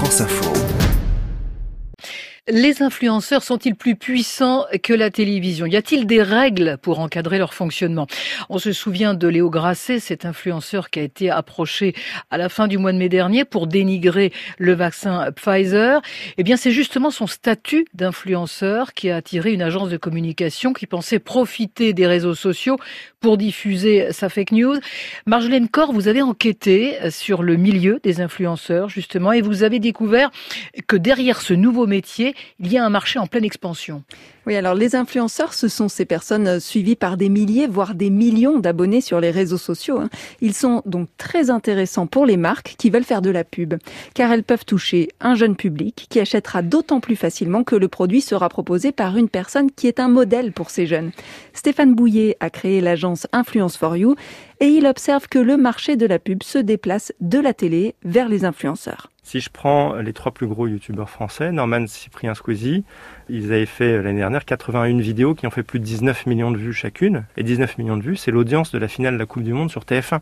France Info. Les influenceurs sont-ils plus puissants que la télévision? Y a-t-il des règles pour encadrer leur fonctionnement? On se souvient de Léo Grasset, cet influenceur qui a été approché à la fin du mois de mai dernier pour dénigrer le vaccin Pfizer. Eh bien, c'est justement son statut d'influenceur qui a attiré une agence de communication qui pensait profiter des réseaux sociaux pour diffuser sa fake news. Marjolaine Corr, vous avez enquêté sur le milieu des influenceurs, justement, et vous avez découvert que derrière ce nouveau métier, il y a un marché en pleine expansion. Oui, alors les influenceurs, ce sont ces personnes euh, suivies par des milliers, voire des millions d'abonnés sur les réseaux sociaux. Hein. Ils sont donc très intéressants pour les marques qui veulent faire de la pub, car elles peuvent toucher un jeune public qui achètera d'autant plus facilement que le produit sera proposé par une personne qui est un modèle pour ces jeunes. Stéphane Bouillet a créé l'agence Influence for You et il observe que le marché de la pub se déplace de la télé vers les influenceurs. Si je prends les trois plus gros youtubeurs français, Norman, Cyprien, Squeezie, ils avaient fait l'année dernière 81 vidéos qui ont fait plus de 19 millions de vues chacune. Et 19 millions de vues, c'est l'audience de la finale de la Coupe du Monde sur TF1.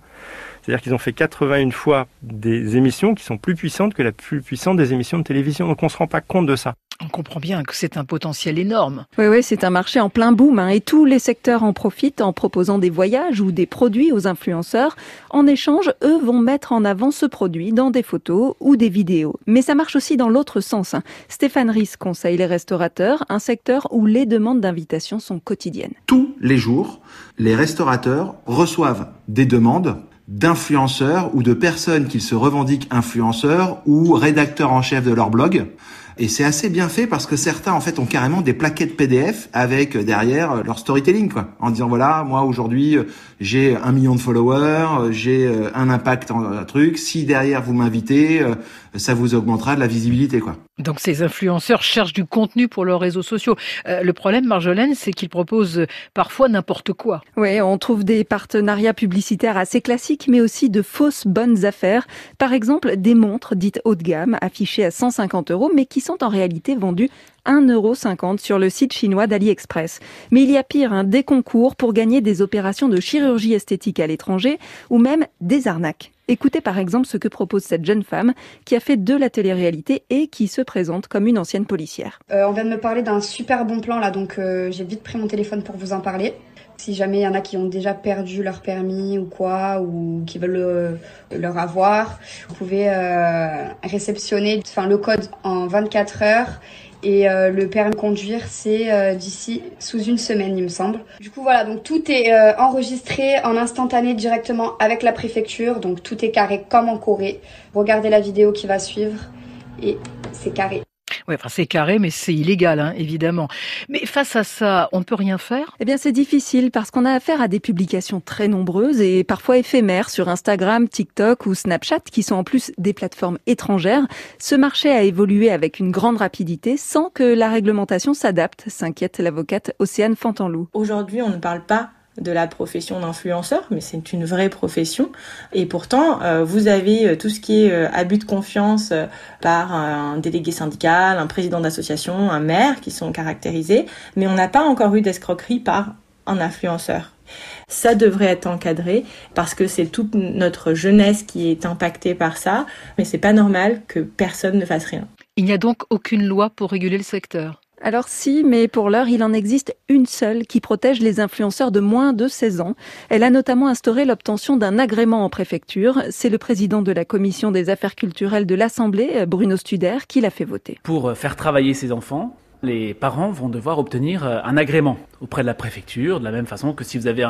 C'est-à-dire qu'ils ont fait 81 fois des émissions qui sont plus puissantes que la plus puissante des émissions de télévision. Donc on ne se rend pas compte de ça. On comprend bien que c'est un potentiel énorme. Oui, oui, c'est un marché en plein boom hein, et tous les secteurs en profitent en proposant des voyages ou des produits aux influenceurs. En échange, eux vont mettre en avant ce produit dans des photos ou des vidéos. Mais ça marche aussi dans l'autre sens. Hein. Stéphane Ries conseille les restaurateurs, un secteur où les demandes d'invitation sont quotidiennes. Tous les jours, les restaurateurs reçoivent des demandes d'influenceurs ou de personnes qui se revendiquent influenceurs ou rédacteurs en chef de leur blog et c'est assez bien fait parce que certains en fait ont carrément des plaquettes PDF avec euh, derrière euh, leur storytelling quoi, en disant voilà moi aujourd'hui euh, j'ai un million de followers, j'ai un impact en un truc. Si derrière vous m'invitez, ça vous augmentera de la visibilité quoi. Donc ces influenceurs cherchent du contenu pour leurs réseaux sociaux. le problème, Marjolaine, c'est qu'ils proposent parfois n'importe quoi. Oui, on trouve des partenariats publicitaires assez classiques, mais aussi de fausses bonnes affaires. Par exemple, des montres dites haut de gamme, affichées à 150 euros, mais qui sont en réalité vendus 1,50€ sur le site chinois d'AliExpress. Mais il y a pire, hein, des concours pour gagner des opérations de chirurgie esthétique à l'étranger ou même des arnaques. Écoutez par exemple ce que propose cette jeune femme qui a fait de la télé-réalité et qui se présente comme une ancienne policière. Euh, on vient de me parler d'un super bon plan là, donc euh, j'ai vite pris mon téléphone pour vous en parler. Si jamais il y en a qui ont déjà perdu leur permis ou quoi, ou qui veulent le, leur avoir, vous pouvez euh, réceptionner enfin, le code en 24 heures et euh, le permis de conduire, c'est euh, d'ici sous une semaine, il me semble. Du coup, voilà, donc tout est enregistré en instantané directement avec la préfecture. Donc tout est carré comme en Corée. Regardez la vidéo qui va suivre et c'est carré. Oui, enfin c'est carré, mais c'est illégal, hein, évidemment. Mais face à ça, on ne peut rien faire? Eh bien, c'est difficile parce qu'on a affaire à des publications très nombreuses et parfois éphémères sur Instagram, TikTok ou Snapchat, qui sont en plus des plateformes étrangères. Ce marché a évolué avec une grande rapidité sans que la réglementation s'adapte, s'inquiète l'avocate Océane Fantanlou. Aujourd'hui, on ne parle pas de la profession d'influenceur, mais c'est une vraie profession. Et pourtant, euh, vous avez euh, tout ce qui est euh, abus de confiance par un délégué syndical, un président d'association, un maire qui sont caractérisés, mais on n'a pas encore eu d'escroquerie par un influenceur. Ça devrait être encadré parce que c'est toute notre jeunesse qui est impactée par ça, mais c'est pas normal que personne ne fasse rien. Il n'y a donc aucune loi pour réguler le secteur. Alors si, mais pour l'heure, il en existe une seule qui protège les influenceurs de moins de 16 ans. Elle a notamment instauré l'obtention d'un agrément en préfecture. C'est le président de la commission des affaires culturelles de l'Assemblée, Bruno Studer, qui l'a fait voter. Pour faire travailler ces enfants, les parents vont devoir obtenir euh, un agrément auprès de la préfecture, de la même façon que si vous avez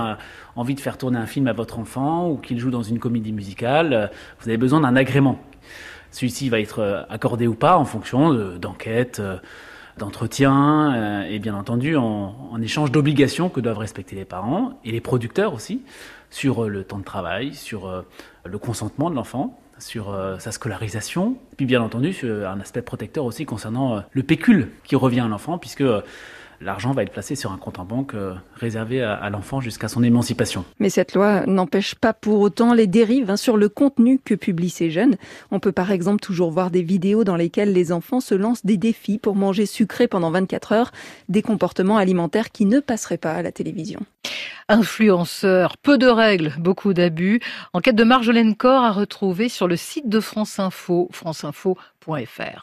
envie de faire tourner un film à votre enfant ou qu'il joue dans une comédie musicale, euh, vous avez besoin d'un agrément. Celui-ci va être euh, accordé ou pas en fonction d'enquêtes d'entretien euh, et bien entendu en, échange d'obligations que doivent respecter les parents et les producteurs aussi sur euh, le temps de travail, sur euh, le consentement de l'enfant sur sa scolarisation, puis bien entendu sur un aspect protecteur aussi concernant le pécule qui revient à l'enfant, puisque l'argent va être placé sur un compte en banque euh, réservé à, l'enfant jusqu'à son émancipation. Mais cette loi n'empêche pas pour autant les dérives hein, sur le contenu que publient ces jeunes. On peut par exemple toujours voir des vidéos dans lesquelles les enfants se lancent des défis pour manger sucré pendant 24 heures, des comportements alimentaires qui ne passeraient pas à la télévision. influenceurs, peu de règles, beaucoup d'abus. Enquête de Marjolaine Corr à retrouver sur le site de France Info, franceinfo.fr.